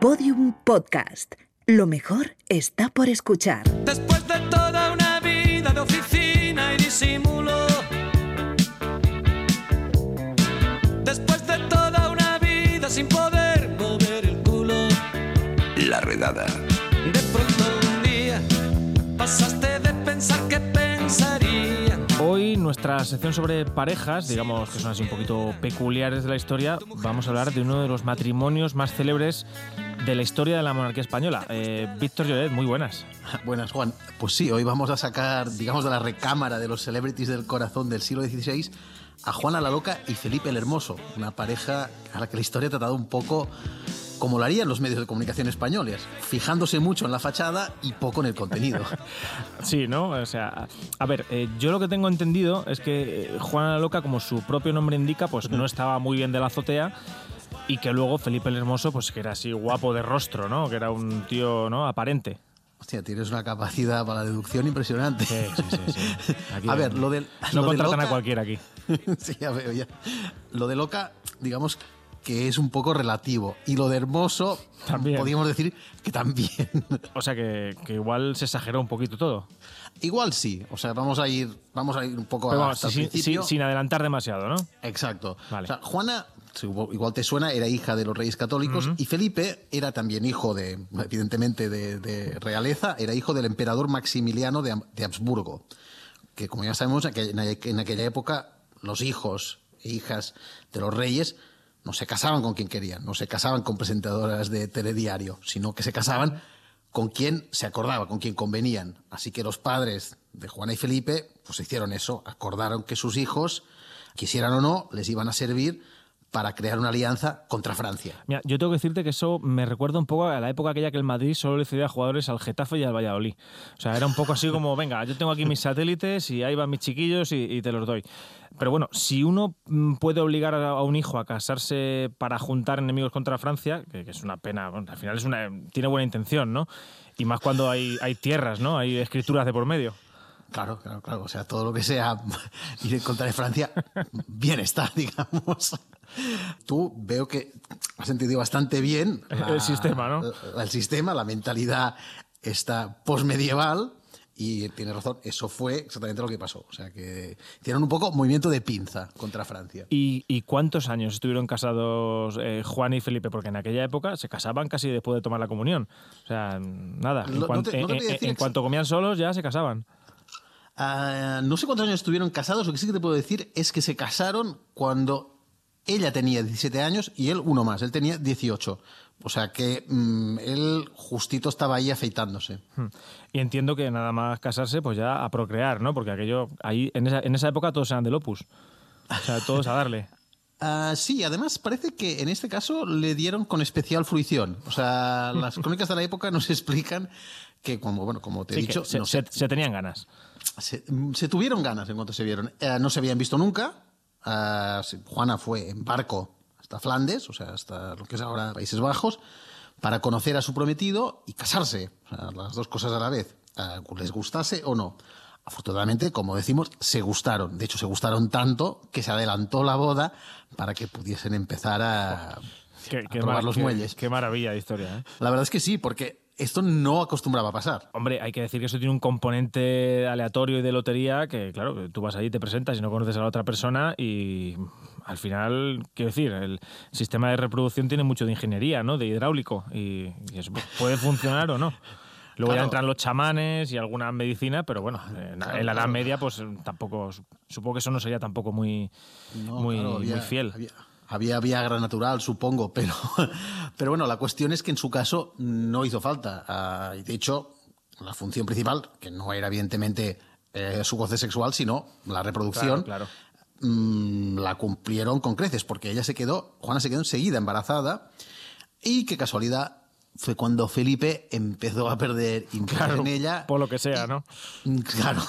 Podium Podcast. Lo mejor está por escuchar. Después de toda una vida de oficina y disimulo. Después de toda una vida sin poder mover el culo. La redada. De pronto un día pasaste de pensar que pensaría. Hoy nuestra sección sobre parejas, digamos que son así un poquito peculiares de la historia, vamos a hablar de uno de los matrimonios más célebres de la historia de la monarquía española. Eh, Víctor Lloret, muy buenas. Buenas, Juan. Pues sí, hoy vamos a sacar, digamos, de la recámara de los celebrities del corazón del siglo XVI a Juana la Loca y Felipe el Hermoso, una pareja a la que la historia ha tratado un poco como lo harían los medios de comunicación españoles, fijándose mucho en la fachada y poco en el contenido. Sí, ¿no? O sea, a ver, eh, yo lo que tengo entendido es que eh, Juana la Loca, como su propio nombre indica, pues no estaba muy bien de la azotea y que luego Felipe el Hermoso, pues que era así guapo de rostro, ¿no? Que era un tío, ¿no? Aparente. Hostia, tienes una capacidad para la deducción impresionante. Sí, sí, sí. sí. Aquí A ver, lo del. No lo de contratan a cualquiera aquí. sí, ya veo, ya. Lo de loca, digamos que es un poco relativo. Y lo de hermoso, También. podríamos decir que también. O sea que, que igual se exageró un poquito todo. Igual sí. O sea, vamos a ir, vamos a ir un poco Pero hasta el sin, principio. sin- sin adelantar demasiado, ¿no? Exacto. Vale. O sea, Juana, igual te suena, era hija de los reyes católicos y Felipe era también hijo de, evidentemente, de, de realeza, era hijo del emperador Maximiliano de, de Habsburgo, que como ya sabemos, en aquella- en aquella época los hijos e hijas de los reyes no se casaban con quien querían, no se casaban con presentadoras de telediario, sino que se casaban con quien se acordaba, con quien convenían. Así que los padres de Juana y Felipe pues hicieron eso, acordaron que sus hijos, quisieran o no, les iban a servir para crear una alianza contra Francia. Mira, yo tengo que decirte que eso me recuerda un poco a la época aquella que el Madrid solo le cedía jugadores al Getafe y al Valladolid. O sea, era un poco así como, venga, yo tengo aquí mis satélites y ahí van mis chiquillos y, y te los doy. Pero bueno, si uno mm, puede obligar a, un hijo a casarse para juntar enemigos contra Francia, que, que es una pena, bueno, al final es una, tiene buena intención, ¿no? Y más cuando hay, hay tierras, ¿no? Hay escrituras de por medio. Claro, claro, claro. O sea, todo lo que sea ir en contra de Francia, bien está, digamos. Tú veo que has entendido bastante bien El sistema, ¿no? la- el sistema, la mentalidad está posmedieval y tienes razón, eso fue exactamente lo que pasó. O sea, que tienen un poco movimiento de pinza contra Francia. ¿Y, y cuántos años estuvieron casados eh, Juan y Felipe? Porque en aquella época se casaban casi después de tomar la comunión. O sea, nada. En, No- no cuan- te- no te en- en- cuanto comían solos ya se casaban. Ah, no sé cuántos años estuvieron casados, lo que sí que te puedo decir es que se casaron cuando ella tenía 17 años y él uno más, él tenía 18. O sea que mm, él justito estaba ahí afeitándose. Hmm. Y entiendo que nada más casarse, pues ya a procrear, ¿no? Porque aquello, ahí, en esa, en esa época todos eran del Opus. O sea, todos a darle. Ah, sí, además parece que en este caso le dieron con especial fruición. O sea, las crónicas de la época nos explican que, como, bueno, como te he Sí, que dicho, se, no se- tenían ganas. se, se tuvieron ganas en cuanto se vieron. Eh, no se habían visto nunca. Sí, Juana fue en barco hasta Flandes, o sea, hasta lo que es ahora Países Bajos, para conocer a su prometido y casarse. O sea, las dos cosas a la vez, les gustase o no. Afortunadamente, como decimos, se gustaron. De hecho, se gustaron tanto que se adelantó la boda para que pudiesen empezar a, Qué, a qué probar los qué- muelles. Qué maravilla de historia, ¿eh? La verdad es que sí, porque esto no acostumbraba a pasar. Hombre, hay que decir que eso tiene un componente aleatorio y de lotería que, claro, tú vas ahí, te presentas y no conoces a la otra persona y al final, quiero decir, el sistema de reproducción tiene mucho de ingeniería, ¿no? De hidráulico y, y eso puede funcionar o no. Luego ya entran los chamanes y alguna medicina, pero bueno, en, Claro, en la Edad claro. Media pues tampoco, supongo que eso no sería tampoco muy, No, muy, había- muy fiel. Había, había Viagra natural, supongo, pero, pero bueno, la cuestión es que en su caso no hizo falta. Ah, y de hecho, la función principal, que no era evidentemente eh, su goce sexual, sino la reproducción, Claro, claro. mm, la cumplieron con creces, porque ella se quedó, Juana se quedó enseguida embarazada, y qué casualidad fue cuando Felipe empezó a perder interés Claro, en ella. por lo que sea, ¿no? Mm, Claro,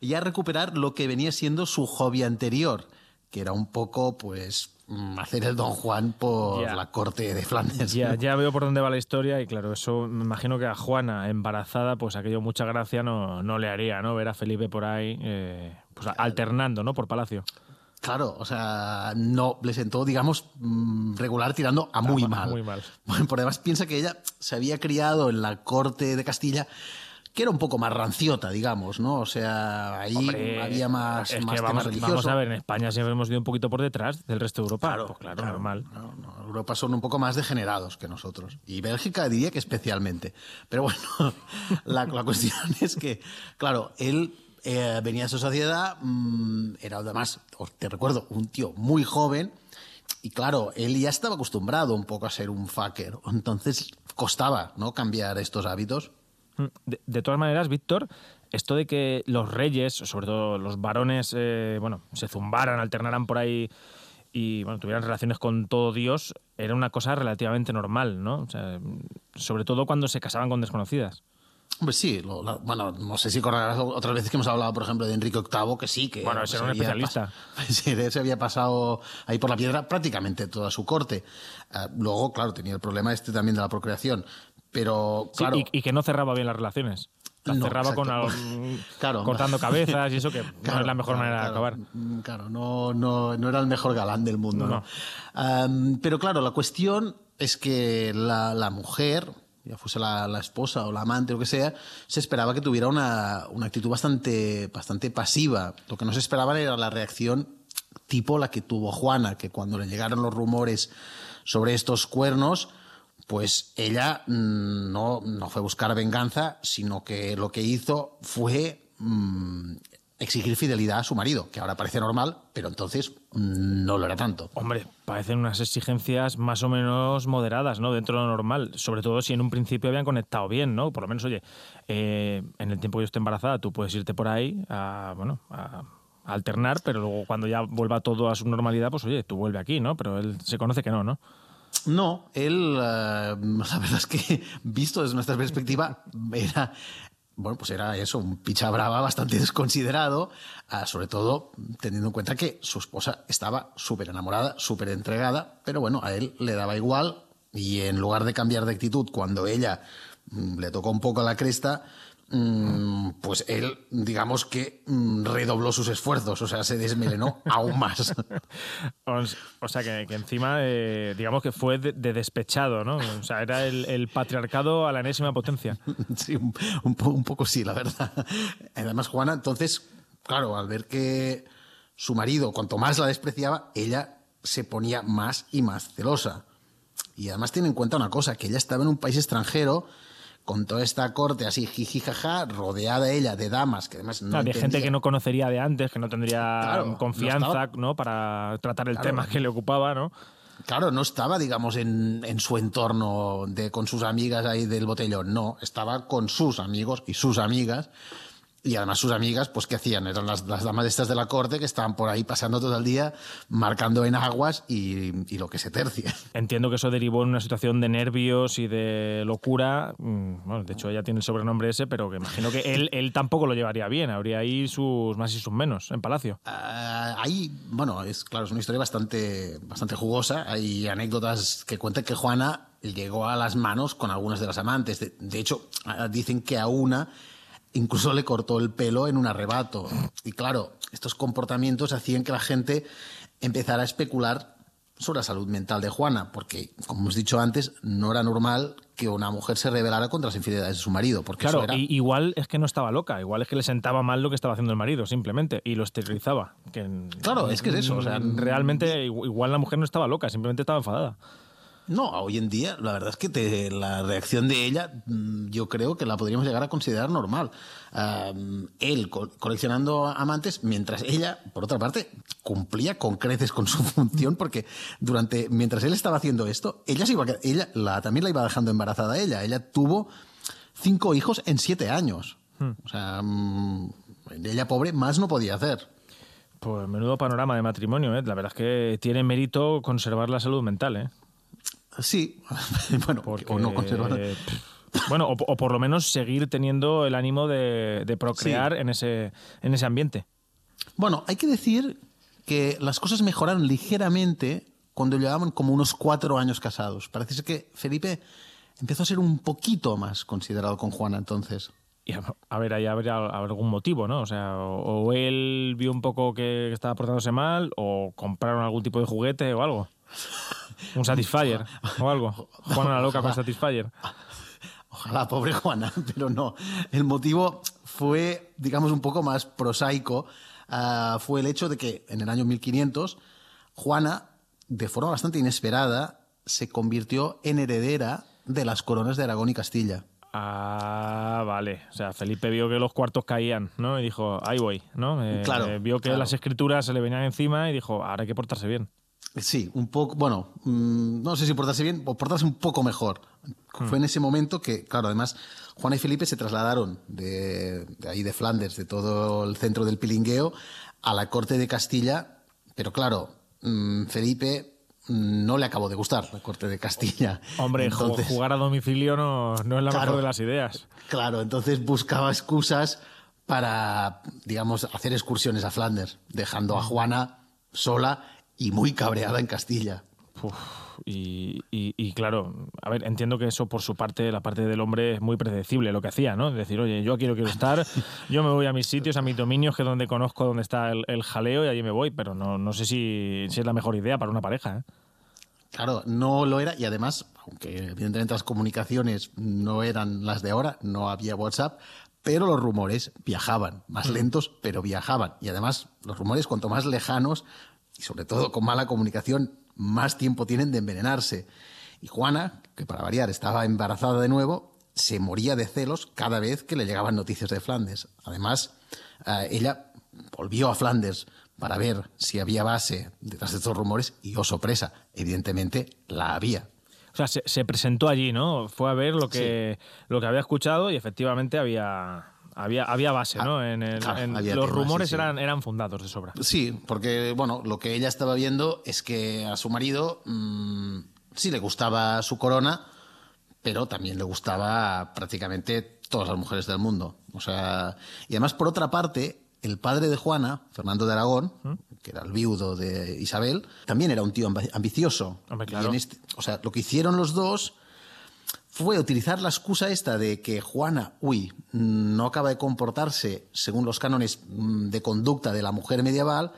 y a recuperar lo que venía siendo su hobby anterior, que era un poco, pues, mm, hacer el Don Juan por la corte de Flandes. Ya, ya veo por dónde va la historia y claro, eso me imagino que a Juana embarazada, pues aquello mucha gracia no, no le haría, ¿no? Ver a Felipe por ahí, eh, pues alternando, ¿no? Por Palacio. Claro, o sea, no le sentó, digamos, mm, regular tirando a muy Ah, mal. muy mal. Bueno, por además piensa que ella se había criado en la corte de Castilla, que era un poco más ranciota, digamos, ¿no? O sea, ahí Hombre, había más, es más que vamos, vamos a ver, en España siempre hemos ido un poquito por detrás del resto de Europa. Claro, Pues claro, claro, normal. no, no, Europa son un poco más degenerados que nosotros. Y Bélgica diría que especialmente. Pero bueno, la, la cuestión es que, claro, él eh, venía de su sociedad, mm, era además, te recuerdo, un tío muy joven. Y claro, él ya estaba acostumbrado un poco a ser un fucker. Entonces costaba, ¿no? Cambiar estos hábitos. Mm, De, de todas maneras, Víctor, esto de que los reyes, sobre todo los varones, eh, bueno, se zumbaran, alternaran por ahí y bueno, tuvieran relaciones con todo Dios, era una cosa relativamente normal, ¿no? O sea, sobre todo cuando se casaban con desconocidas. Hombre, sí, lo- la- bueno, no sé si recordarás otras veces que hemos hablado, por ejemplo, de Enrique VIII, que sí, que... Bueno, ese era un especialista. Sí, se había pasado ahí por la piedra prácticamente toda su corte. Ah, luego, claro, tenía el problema este también de la procreación. Pero, Sí, claro... y, y que no cerraba bien las relaciones. Las No, cerraba con exacto. algún- Claro. cortando cabezas y eso que no es la mejor manera de acabar. Mm, Claro, no, no, no era el mejor galán del mundo. Am, pero claro, la cuestión es que la, la mujer, ya fuese la, la esposa o la amante o lo que sea, se esperaba que tuviera una, una actitud bastante, bastante pasiva. Lo que no se esperaba era la reacción tipo la que tuvo Juana, que cuando le llegaron los rumores sobre estos cuernos, pues ella mm, no, no fue buscar venganza, sino que lo que hizo fue mm, exigir fidelidad a su marido, que ahora parece normal, pero entonces mm, no lo era tanto. Hombre, parecen unas exigencias más o menos moderadas, ¿no? Dentro de lo normal. Sobre todo si en un principio habían conectado bien, ¿no? Por lo menos, oye, eh, en el tiempo que yo esté embarazada, tú puedes irte por ahí a, bueno, a alternar, pero luego cuando ya vuelva todo a su normalidad, pues oye, tú vuelve aquí, ¿no? Pero él se conoce que no, ¿no? No, él, eh, la verdad es que, visto desde nuestra perspectiva, era, bueno, pues era eso, un picha brava bastante desconsiderado, ah, sobre todo teniendo en cuenta que su esposa estaba súper enamorada, súper entregada, pero bueno, a él le daba igual y en lugar de cambiar de actitud cuando ella mm, le tocó un poco la cresta, pues él, digamos que mm, redobló sus esfuerzos, o sea, se desmelenó aún más. O, o sea, que, que encima, eh, digamos que fue de, de despechado, ¿no? O sea, era el, el patriarcado a la enésima potencia. Sí, un, un po- un poco sí, la verdad. Además, Juana, entonces, claro, al ver que su marido, cuanto más la despreciaba, ella se ponía más y más celosa. Y además tiene en cuenta una cosa, que ella estaba en un país extranjero con toda esta corte así jiji jaja, rodeada ella de damas que además no Ah, de gente que no conocería de antes, que no tendría Claro, no confianza, estaba- ¿no? Para tratar el Claro. tema que le ocupaba, ¿no? Claro, no estaba, digamos, en, en su entorno de, con sus amigas ahí del botellón, no, estaba con sus amigos y sus amigas. Y además sus amigas, pues, ¿qué hacían? Eran las, las damas estas de la corte que estaban por ahí pasando todo el día, marcando en aguas y, y lo que se tercia. Entiendo que eso derivó en una situación de nervios y de locura. Mm, Bueno, de hecho, ella tiene el sobrenombre ese, pero que imagino que él, él tampoco lo llevaría bien. Habría ahí sus más y sus menos en Palacio. Ah, ahí, bueno, es claro, es una historia bastante, bastante jugosa. Hay anécdotas que cuentan que Juana llegó a las manos con algunas de las amantes. De, de hecho, ah, dicen que a una incluso le cortó el pelo en un arrebato. Y claro, estos comportamientos hacían que la gente empezara a especular sobre la salud mental de Juana, porque, como hemos dicho antes, no era normal que una mujer se rebelara contra las infidelidades de su marido, porque Claro, eso era... igual es que no estaba loca, igual es que le sentaba mal lo que estaba haciendo el marido, simplemente, y lo esterilizaba. Que, Claro, es que es eso, o sea, realmente igu- igual la mujer no estaba loca, simplemente estaba enfadada. No, hoy en día la verdad es que te- la reacción de ella mm, yo creo que la podríamos llegar a considerar normal. Él co- coleccionando amantes, mientras ella, por otra parte, cumplía con creces con su función, porque durante mientras él estaba haciendo esto, ella, se iba, ella la, también la iba dejando embarazada a ella. Ella tuvo cinco hijos en siete años. O sea, mm, ella pobre más no podía hacer. Pues menudo panorama de matrimonio, ¿eh? La verdad es que tiene mérito conservar la salud mental, ¿eh? Sí, bueno, Porque, o no conservar. Bueno, o, o por lo menos seguir teniendo el ánimo de, de procrear en, ese, en ese ambiente. Bueno, hay que decir que las cosas mejoraron ligeramente cuando llevaban como unos cuatro años casados. Parece que Felipe empezó a ser un poquito más considerado con Juana entonces. y a, a ver, ahí habría algún motivo, ¿no? O sea, o, o él vio un poco que estaba portándose mal, o compraron algún tipo de juguete o algo. Un Satisfyer o algo. Juana la loca con Satisfyer. Ojalá, pobre Juana, pero no. El motivo fue, digamos, un poco más prosaico. Ah, fue el hecho de que en el año 1500, Juana, de forma bastante inesperada, se convirtió en heredera de las coronas de Aragón y Castilla. Ah, vale. O sea, Felipe vio que los cuartos caían, ¿no? Y dijo, ahí voy, ¿no? Eh, Claro, eh, vio que claro. las escrituras se le venían encima y dijo, ahora hay que portarse bien. Sí, un poco, bueno, mm, no sé si portarse bien o portarse un poco mejor. Fue en ese momento que, claro, además, Juana y Felipe se trasladaron de, de ahí de Flandes, de todo el centro del pilingueo, a la corte de Castilla, pero claro, mm, Felipe mm, no le acabó de gustar la corte de Castilla. Hombre, Entonces- jugar a domicilio no, no es la Claro. mejor de las ideas. Claro, entonces buscaba excusas para, digamos, hacer excursiones a Flandes, dejando a Juana sola y muy cabreada en Castilla. Uf, y, y- y claro, a ver, entiendo que eso por su parte, la parte del hombre es muy predecible lo que hacía, ¿no? Decir, oye, yo aquí no quiero estar, yo me voy a mis sitios, a mis dominios, que es donde conozco dónde está el, el jaleo y allí me voy, pero no, no sé si, si es la mejor idea para una pareja, ¿eh? Claro, no lo era y además, aunque evidentemente las comunicaciones no eran las de ahora, no había WhatsApp, pero los rumores viajaban, más lentos, pero viajaban. Y además, los rumores cuanto más lejanos y sobre todo con mala comunicación, más tiempo tienen de envenenarse. Y Juana, que para variar estaba embarazada de nuevo, se moría de celos cada vez que le llegaban noticias de Flandes. Además, eh, ella volvió a Flandes para ver si había base detrás de estos rumores y, oh sorpresa, evidentemente la había. O sea, se, se presentó allí, ¿no? Fue a ver lo que, lo que había escuchado y efectivamente había, había, había base, ¿no? En el- claro, en- los rumores sí, sí. Eran, eran fundados de sobra. Sí, porque bueno, lo que ella estaba viendo es que a su marido mm, sí le gustaba su corona, pero también le gustaba prácticamente todas las mujeres del mundo. O sea, y además por otra parte, el padre de Juana, Fernando de Aragón, que era el viudo de Isabel, también era un tío ambi- ambicioso. Hombre, Y claro. en este- o sea, lo que hicieron los dos fue utilizar la excusa esta de que Juana, uy, no acaba de comportarse según los cánones mm, de conducta de la mujer medieval,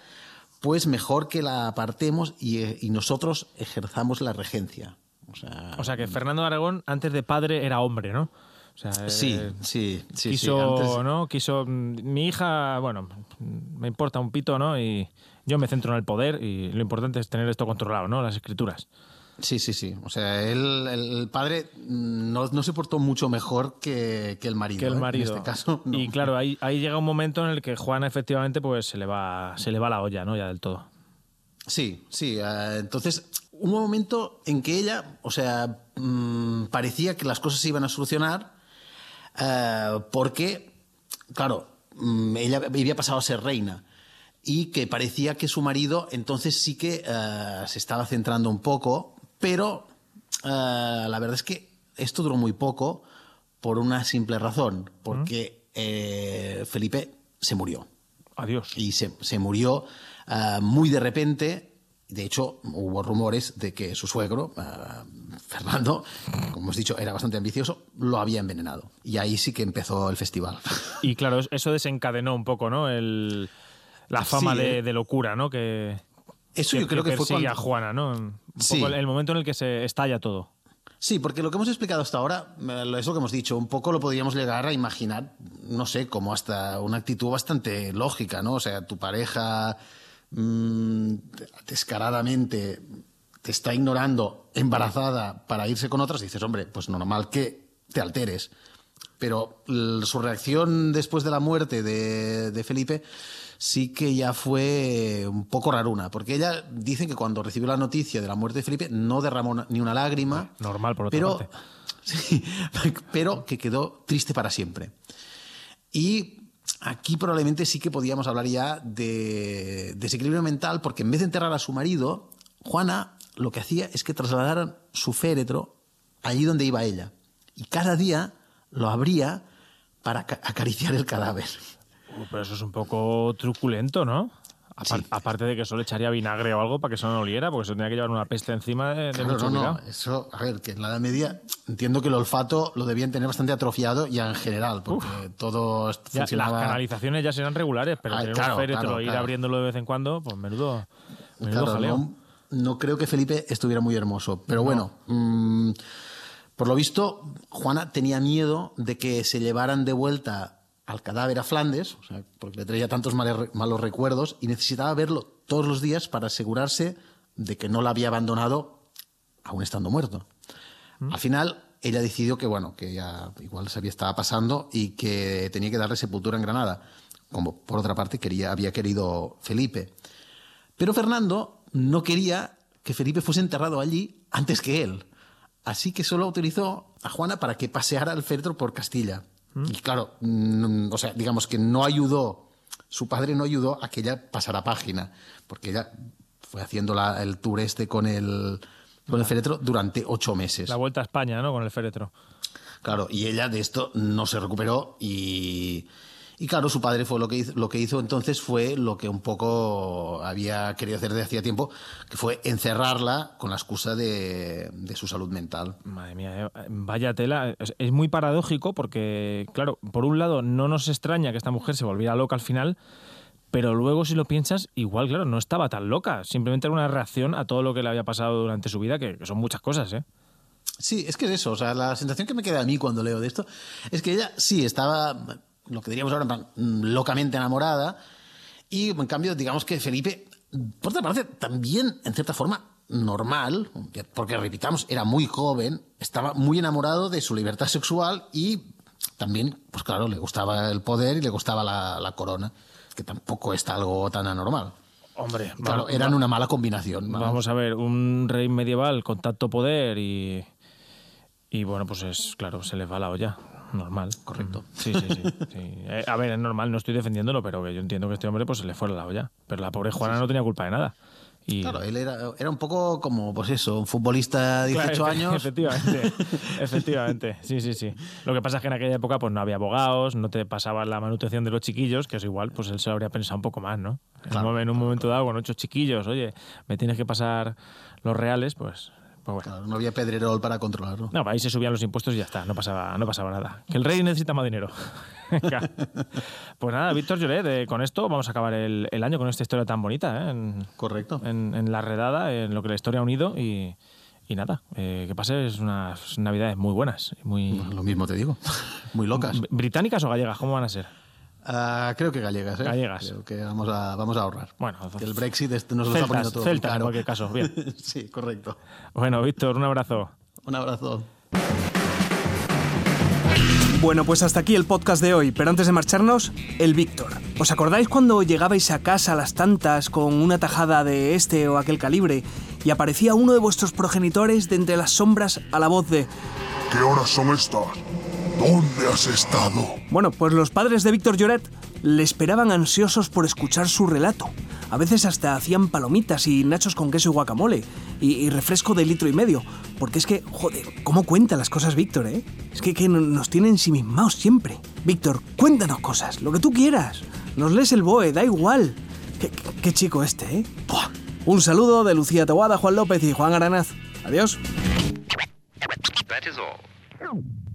pues mejor que la apartemos y, eh, y nosotros ejerzamos la regencia. O sea, O sea, que Fernando de Aragón, antes de padre, era hombre, ¿no? O sea, sí, eh, sí, sí. sí, quiso, antes- ¿no? Quiso. mm, Mi hija, bueno, mm, me importa un pito, ¿no? Y yo me centro en el poder y lo importante es tener esto controlado, ¿no? Las escrituras. Sí, sí, sí. O sea, él, el, padre no, no se portó mucho mejor que, que el marido. que el ¿eh? marido. En este caso, no. Y claro, ahí, ahí llega un momento en el que Juana efectivamente pues se le va, se le va la olla, ¿no? Ya del todo. Sí, sí. eh, entonces, un momento en que ella, o sea, mm, parecía que las cosas se iban a solucionar eh, porque, claro, mm, ella había pasado a ser reina y que parecía que su marido entonces sí que se estaba centrando un poco, pero eh, la verdad es que esto duró muy poco por una simple razón, porque eh, Felipe se murió Adiós. y se, se murió ah, muy de repente. De hecho, hubo rumores de que su suegro, Fernando, como hemos dicho, era bastante ambicioso, lo había envenenado. Y ahí sí que empezó el festival. Y claro, es- eso desencadenó un poco, ¿no? El, la fama Sí, de, eh. de locura, ¿no? Que, Eso yo creo que fue cuando... a Juana, ¿no? Un Sí. poco el, el momento en el que se estalla todo. Sí, porque lo que hemos explicado hasta ahora, es lo que hemos dicho, un poco lo podríamos llegar a imaginar, no sé, como hasta una actitud bastante lógica, ¿no? O sea, tu pareja mm, descaradamente te está ignorando embarazada para irse con otras, dices, hombre, pues normal que te alteres. Pero su reacción después de la muerte de, de Felipe sí que ya fue un poco raruna, porque ella dice que cuando recibió la noticia de la muerte de Felipe no derramó ni una lágrima. Normal, por otra pero, parte. sí, pero que quedó triste para siempre. Y aquí probablemente sí que podíamos hablar ya de desequilibrio mental, porque en vez de enterrar a su marido, Juana lo que hacía es que trasladaran su féretro allí donde iba ella. Y cada día lo abría para aca- acariciar el cadáver. Pero eso es un poco truculento, ¿no? Sí. Aparte de que eso le echaría vinagre o algo para que eso no oliera, porque eso tenía que llevar una peste encima de, Claro, mucho no, no, cuidado. eso, a ver, que en la Edad Media entiendo que el olfato lo debían tener bastante atrofiado ya en general, porque todo Ya, las canalizaciones ya serán regulares, pero claro, féretro claro, ir abriéndolo de vez en cuando, pues menudo, menudo Claro, jaleo. no, no creo que Felipe estuviera muy hermoso. Pero bueno, mm, por lo visto, Juana tenía miedo de que se llevaran de vuelta al cadáver a Flandes, o sea, porque le traía tantos malos recuerdos, y necesitaba verlo todos los días para asegurarse de que no la había abandonado aún estando muerto. Al final, ella decidió que, bueno, que ya igual se había estaba pasando y que tenía que darle sepultura en Granada, como por otra parte quería, había querido Felipe. Pero Fernando no quería que Felipe fuese enterrado allí antes que él. Así que solo autorizó a Juana para que paseara el féretro por Castilla. Y claro, o sea, digamos que no ayudó, su padre no ayudó a que ella pasara página, porque ella fue haciendo la- el tour este con el, con el féretro durante ocho meses. La vuelta a España, ¿no? Con el féretro. Claro, y ella de esto no se recuperó y, y claro, su padre fue lo que hizo, lo que hizo entonces fue lo que un poco había querido hacer de hacía tiempo, que fue encerrarla con la excusa de, de su salud mental. Madre mía, eh, vaya tela. Es, es muy paradójico porque, claro, por un lado no nos extraña que esta mujer se volviera loca al final, pero luego si lo piensas, igual, claro, no estaba tan loca. Simplemente era una reacción a todo lo que le había pasado durante su vida, que, que son muchas cosas, ¿eh? Sí, es que es eso. O sea, la sensación que me queda a mí cuando leo de esto es que ella sí estaba, lo que diríamos ahora, mm, locamente enamorada. Y en cambio, digamos que Felipe, por otra parte, también, en cierta forma, normal, porque repitamos, era muy joven, estaba muy enamorado de su libertad sexual y también, pues claro, le gustaba el poder y le gustaba la, la corona, que tampoco está algo tan anormal. Hombre, Claro, eran una mala combinación. vamos. Vamos a ver, un rey medieval con tanto poder y. Y bueno, pues es, claro, se les va la olla. Normal. Correcto. Sí, sí, sí. sí. Eh, a ver, es normal, no estoy defendiéndolo, pero que yo entiendo que este hombre pues se le fuera la olla. Pero la pobre Juana no tenía culpa de nada. Y, Claro, él era, era un poco como, pues eso, un futbolista de 18 Claro, efe- años. Efectivamente, efectivamente. Sí, sí, sí. Lo que pasa es que en aquella época pues no había abogados, no te pasaban la manutención de los chiquillos, que es igual, pues él se lo habría pensado un poco más, ¿no? Claro, en un momento dado, con ocho chiquillos, oye, me tienes que pasar los reales, pues, pues bueno. Claro, no había pedrerol para controlarlo. No, ahí se subían los impuestos y ya está, no pasaba, no pasaba nada. Que el rey necesita más dinero. Pues nada, Víctor Lloret, eh, con esto vamos a acabar el, el año con esta historia tan bonita, ¿eh? En, Correcto. en, en la redada, en lo que la historia ha unido y, y nada, eh, que pases unas navidades muy buenas, muy Lo mismo te digo. Muy locas. ¿Br- británicas o gallegas, ¿cómo van a ser? Ah, creo que gallegas, ¿eh? Gallegas. Creo que vamos a, vamos a ahorrar. Bueno, Que el Brexit este nos lo está poniendo todo celtas en cualquier caso, bien. sí, correcto. Bueno, Víctor, un abrazo. Un abrazo. Bueno, pues hasta aquí el podcast de hoy, pero antes de marcharnos, el Víctor. ¿Os acordáis cuando llegabais a casa a las tantas con una tajada de este o aquel calibre y aparecía uno de vuestros progenitores de entre las sombras a la voz de... ¿Qué horas son estas? ¿Dónde has estado? Bueno, pues los padres de Víctor Lloret le esperaban ansiosos por escuchar su relato. A veces hasta hacían palomitas y nachos con queso y guacamole, y, refresco de litro y medio. Porque es que, joder, ¿cómo cuenta las cosas Víctor, eh? Es que, que no- nos tiene ensimismados siempre. Víctor, cuéntanos cosas, lo que tú quieras. Nos lees el BOE, da igual. Qué, chico este, ¿eh? Un saludo de Lucía Tawada, Juan López y Juan Aranaz. Adiós.